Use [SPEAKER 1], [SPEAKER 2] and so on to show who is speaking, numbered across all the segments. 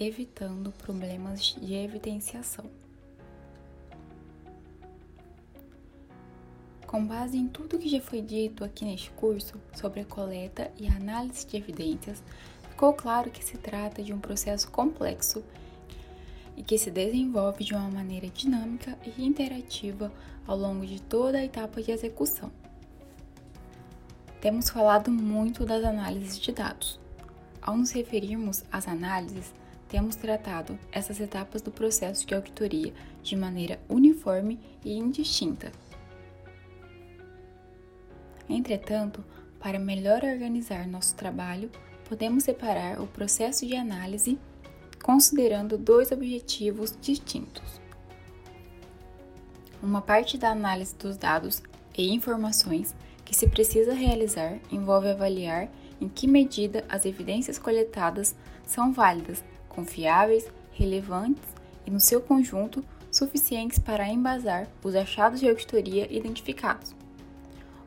[SPEAKER 1] evitando problemas de evidenciação. Com base em tudo que já foi dito aqui neste curso sobre a coleta e análise de evidências, ficou claro que se trata de um processo complexo e que se desenvolve de uma maneira dinâmica e interativa ao longo de toda a etapa de execução. Temos falado muito das análises de dados. Ao nos referirmos às análises, temos tratado essas etapas do processo de auditoria de maneira uniforme e indistinta Entretanto, para melhor organizar nosso trabalho, podemos separar o processo de análise considerando dois objetivos distintos. Uma parte da análise dos dados e informações que se precisa realizar envolve avaliar em que medida as evidências coletadas são válidas, confiáveis, relevantes e, no seu conjunto, suficientes para embasar os achados de auditoria identificados.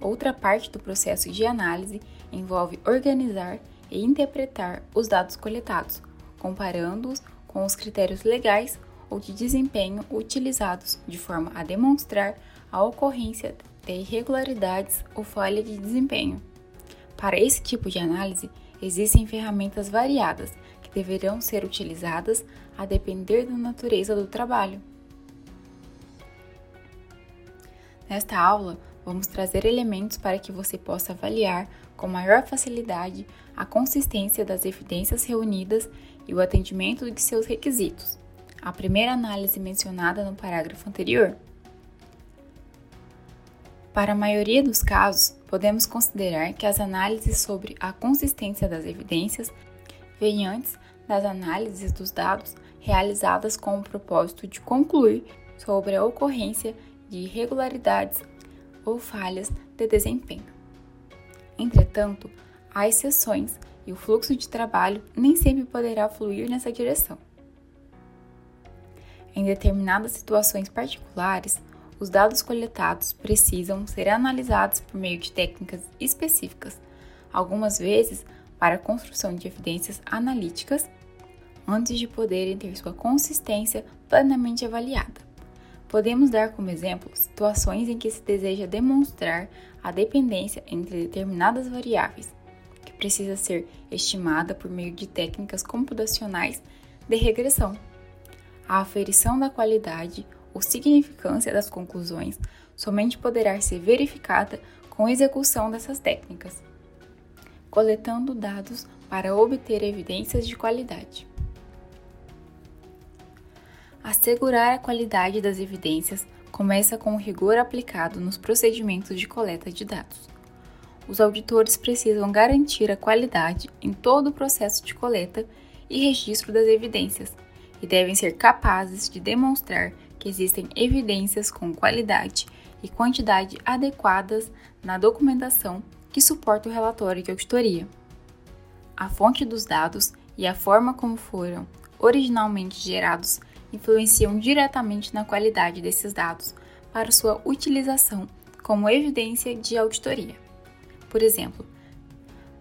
[SPEAKER 1] Outra parte do processo de análise envolve organizar e interpretar os dados coletados, comparando-os com os critérios legais ou de desempenho utilizados de forma a demonstrar a ocorrência de irregularidades ou falha de desempenho. Para esse tipo de análise, existem ferramentas variadas que deverão ser utilizadas a depender da natureza do trabalho. Nesta aula, vamos trazer elementos para que você possa avaliar com maior facilidade a consistência das evidências reunidas e o atendimento de seus requisitos. A primeira análise mencionada no parágrafo anterior. Para a maioria dos casos, podemos considerar que as análises sobre a consistência das evidências vêm antes das análises dos dados realizadas com o propósito de concluir sobre a ocorrência de irregularidades ou falhas de desempenho. Entretanto, há exceções e o fluxo de trabalho nem sempre poderá fluir nessa direção. Em determinadas situações particulares, os dados coletados precisam ser analisados por meio de técnicas específicas, algumas vezes para a construção de evidências analíticas, antes de poderem ter sua consistência plenamente avaliada. Podemos dar como exemplo situações em que se deseja demonstrar a dependência entre determinadas variáveis, que precisa ser estimada por meio de técnicas computacionais de regressão. A aferição da qualidade ou significância das conclusões somente poderá ser verificada com execução dessas técnicas, coletando dados para obter evidências de qualidade. Assegurar a qualidade das evidências começa com o rigor aplicado nos procedimentos de coleta de dados. Os auditores precisam garantir a qualidade em todo o processo de coleta e registro das evidências e devem ser capazes de demonstrar que existem evidências com qualidade e quantidade adequadas na documentação que suporta o relatório de auditoria. A fonte dos dados e a forma como foram originalmente gerados influenciam diretamente na qualidade desses dados para sua utilização como evidência de auditoria. Por exemplo,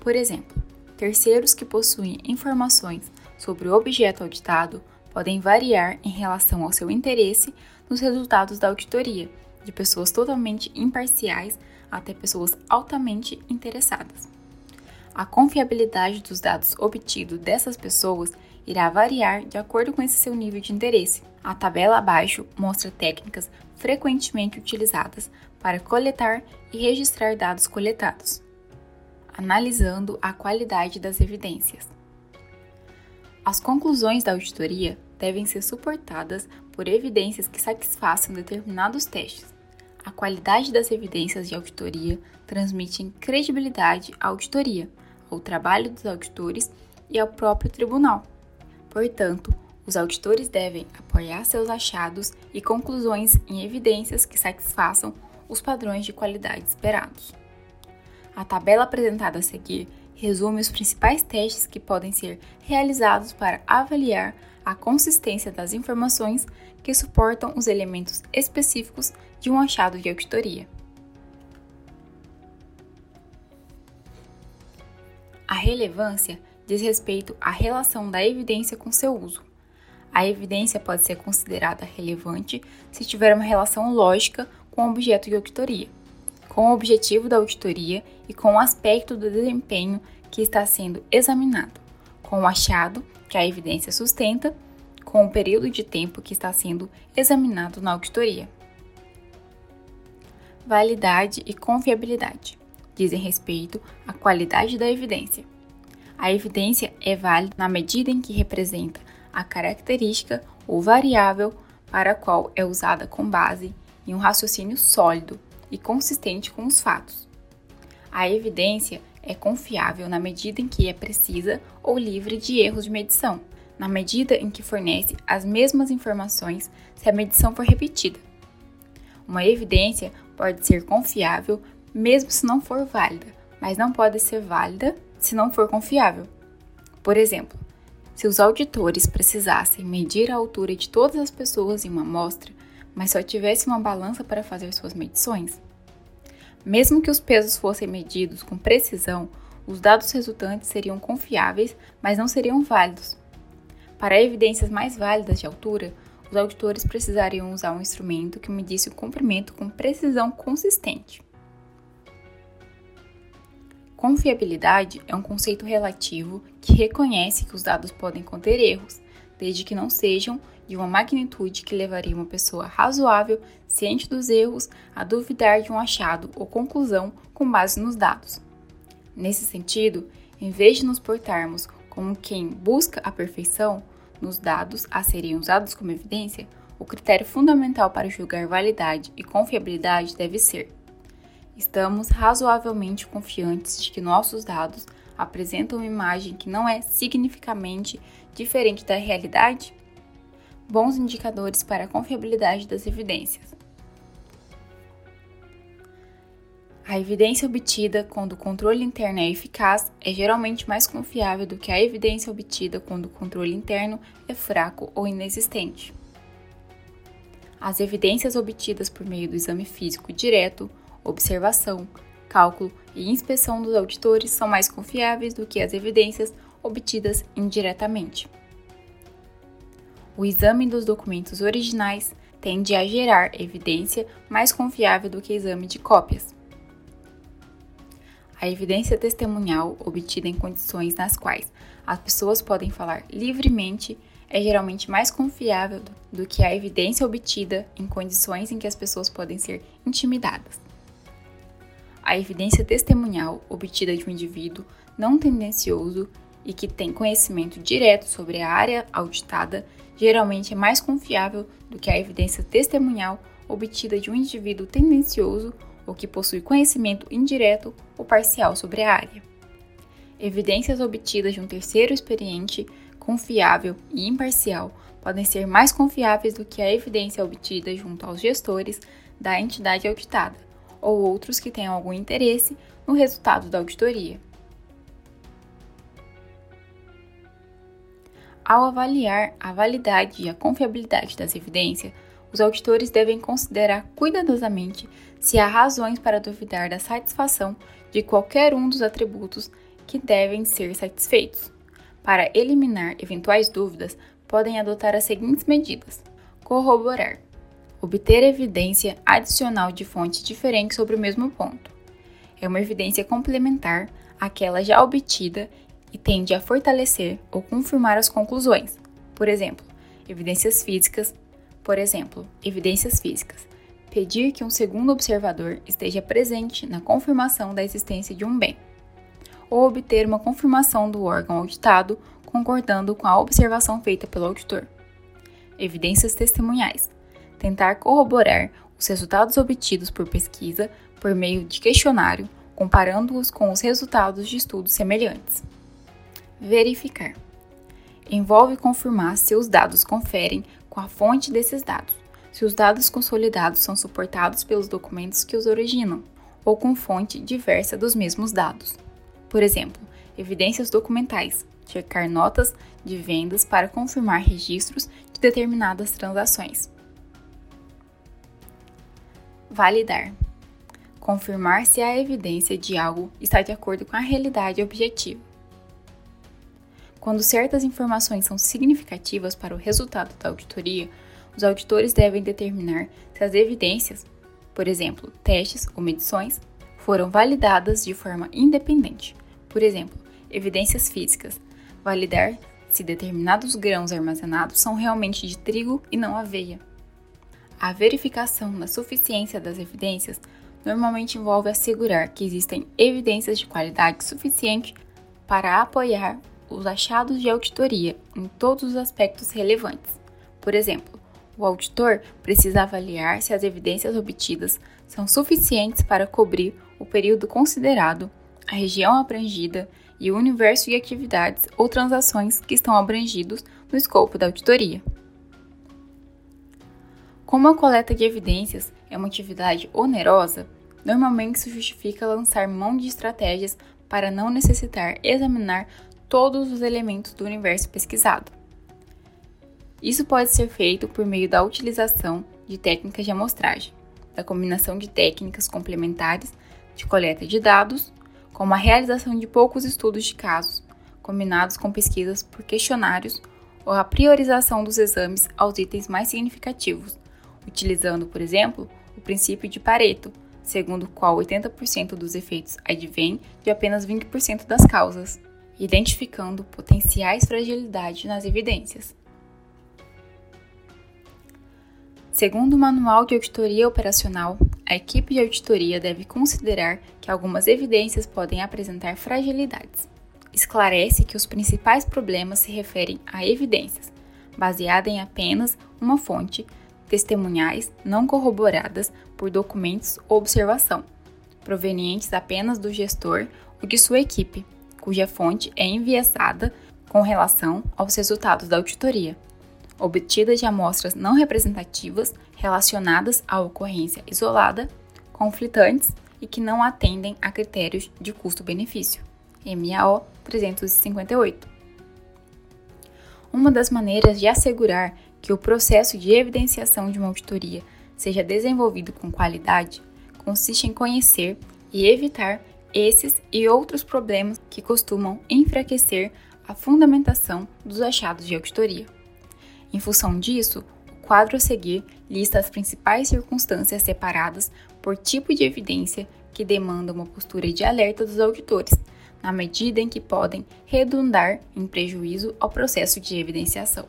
[SPEAKER 1] por exemplo, terceiros que possuem informações sobre o objeto auditado podem variar em relação ao seu interesse nos resultados da auditoria, de pessoas totalmente imparciais até pessoas altamente interessadas. A confiabilidade dos dados obtidos dessas pessoas irá variar de acordo com esse seu nível de interesse. A tabela abaixo mostra técnicas frequentemente utilizadas para coletar e registrar dados coletados, analisando a qualidade das evidências. As conclusões da auditoria devem ser suportadas por evidências que satisfaçam determinados testes. A qualidade das evidências de auditoria transmite credibilidade à auditoria, ao trabalho dos auditores e ao próprio tribunal. Portanto, os auditores devem apoiar seus achados e conclusões em evidências que satisfaçam os padrões de qualidade esperados. A tabela apresentada a seguir resume os principais testes que podem ser realizados para avaliar a consistência das informações que suportam os elementos específicos de um achado de auditoria. A relevância diz respeito à relação da evidência com seu uso. A evidência pode ser considerada relevante se tiver uma relação lógica com o objeto de auditoria, com o objetivo da auditoria e com o aspecto do desempenho que está sendo examinado, com o achado que a evidência sustenta, com o período de tempo que está sendo examinado na auditoria. Validade e confiabilidade dizem respeito à qualidade da evidência. A evidência é válida na medida em que representa a característica ou variável para a qual é usada com base em um raciocínio sólido e consistente com os fatos. A evidência é confiável na medida em que é precisa ou livre de erros de medição, na medida em que fornece as mesmas informações se a medição for repetida. Uma evidência pode ser confiável mesmo se não for válida, mas não pode ser válida se não for confiável. Por exemplo, se os auditores precisassem medir a altura de todas as pessoas em uma amostra, mas só tivessem uma balança para fazer suas medições, mesmo que os pesos fossem medidos com precisão, os dados resultantes seriam confiáveis, mas não seriam válidos. Para evidências mais válidas de altura, os auditores precisariam usar um instrumento que medisse o comprimento com precisão consistente. Confiabilidade é um conceito relativo que reconhece que os dados podem conter erros, desde que não sejam de uma magnitude que levaria uma pessoa razoável, ciente dos erros, a duvidar de um achado ou conclusão com base nos dados. Nesse sentido, em vez de nos portarmos como quem busca a perfeição nos dados a serem usados como evidência, o critério fundamental para julgar validade e confiabilidade deve ser Estamos razoavelmente confiantes de que nossos dados apresentam uma imagem que não é significativamente diferente da realidade? Bons indicadores para a confiabilidade das evidências. A evidência obtida quando o controle interno é eficaz é geralmente mais confiável do que a evidência obtida quando o controle interno é fraco ou inexistente. As evidências obtidas por meio do exame físico direto observação, cálculo e inspeção dos auditores são mais confiáveis do que as evidências obtidas indiretamente. O exame dos documentos originais tende a gerar evidência mais confiável do que exame de cópias. A evidência testemunhal obtida em condições nas quais as pessoas podem falar livremente é geralmente mais confiável do que a evidência obtida em condições em que as pessoas podem ser intimidadas. A evidência testemunhal obtida de um indivíduo não tendencioso e que tem conhecimento direto sobre a área auditada geralmente é mais confiável do que a evidência testemunhal obtida de um indivíduo tendencioso ou que possui conhecimento indireto ou parcial sobre a área. Evidências obtidas de um terceiro experiente, confiável e imparcial podem ser mais confiáveis do que a evidência obtida junto aos gestores da entidade auditada, ou outros que tenham algum interesse no resultado da auditoria. Ao avaliar a validade e a confiabilidade das evidências, os auditores devem considerar cuidadosamente se há razões para duvidar da satisfação de qualquer um dos atributos que devem ser satisfeitos. Para eliminar eventuais dúvidas, podem adotar as seguintes medidas: corroborar obter evidência adicional de fonte diferente sobre o mesmo ponto. É uma evidência complementar àquela já obtida e tende a fortalecer ou confirmar as conclusões. Por exemplo, evidências físicas, por exemplo, evidências físicas. Pedir que um segundo observador esteja presente na confirmação da existência de um bem. Ou obter uma confirmação do órgão auditado concordando com a observação feita pelo auditor. Evidências testemunhais tentar corroborar os resultados obtidos por pesquisa por meio de questionário, comparando-os com os resultados de estudos semelhantes. Verificar. Envolve confirmar se os dados conferem com a fonte desses dados, se os dados consolidados são suportados pelos documentos que os originam, ou com fonte diversa dos mesmos dados. Por exemplo, evidências documentais, checar notas de vendas para confirmar registros de determinadas transações. Validar. Confirmar se a evidência de algo está de acordo com a realidade objetiva. Quando certas informações são significativas para o resultado da auditoria, os auditores devem determinar se as evidências, por exemplo, testes ou medições, foram validadas de forma independente. Por exemplo, evidências físicas, validar se determinados grãos armazenados são realmente de trigo e não aveia. A verificação da suficiência das evidências normalmente envolve assegurar que existem evidências de qualidade suficiente para apoiar os achados de auditoria em todos os aspectos relevantes. Por exemplo, o auditor precisa avaliar se as evidências obtidas são suficientes para cobrir o período considerado, a região abrangida e o universo de atividades ou transações que estão abrangidos no escopo da auditoria. Como a coleta de evidências é uma atividade onerosa, normalmente se justifica lançar mão de estratégias para não necessitar examinar todos os elementos do universo pesquisado. Isso pode ser feito por meio da utilização de técnicas de amostragem, da combinação de técnicas complementares de coleta de dados, como a realização de poucos estudos de casos, combinados com pesquisas por questionários ou a priorização dos exames aos itens mais significativos, utilizando, por exemplo, o princípio de Pareto, segundo o qual 80% dos efeitos advêm de apenas 20% das causas, identificando potenciais fragilidades nas evidências. Segundo o Manual de Auditoria Operacional, a equipe de auditoria deve considerar que algumas evidências podem apresentar fragilidades. Esclarece que os principais problemas se referem a evidências, baseadas em apenas uma fonte, testemunhais não corroboradas por documentos ou observação, provenientes apenas do gestor ou de sua equipe, cuja fonte é enviesada com relação aos resultados da auditoria, obtida de amostras não representativas relacionadas à ocorrência isolada, conflitantes e que não atendem a critérios de custo-benefício. MAO 358. Uma das maneiras de assegurar que o processo de evidenciação de uma auditoria seja desenvolvido com qualidade consiste em conhecer e evitar esses e outros problemas que costumam enfraquecer a fundamentação dos achados de auditoria. Em função disso, o quadro a seguir lista as principais circunstâncias separadas por tipo de evidência que demandam uma postura de alerta dos auditores, na medida em que podem redundar em prejuízo ao processo de evidenciação.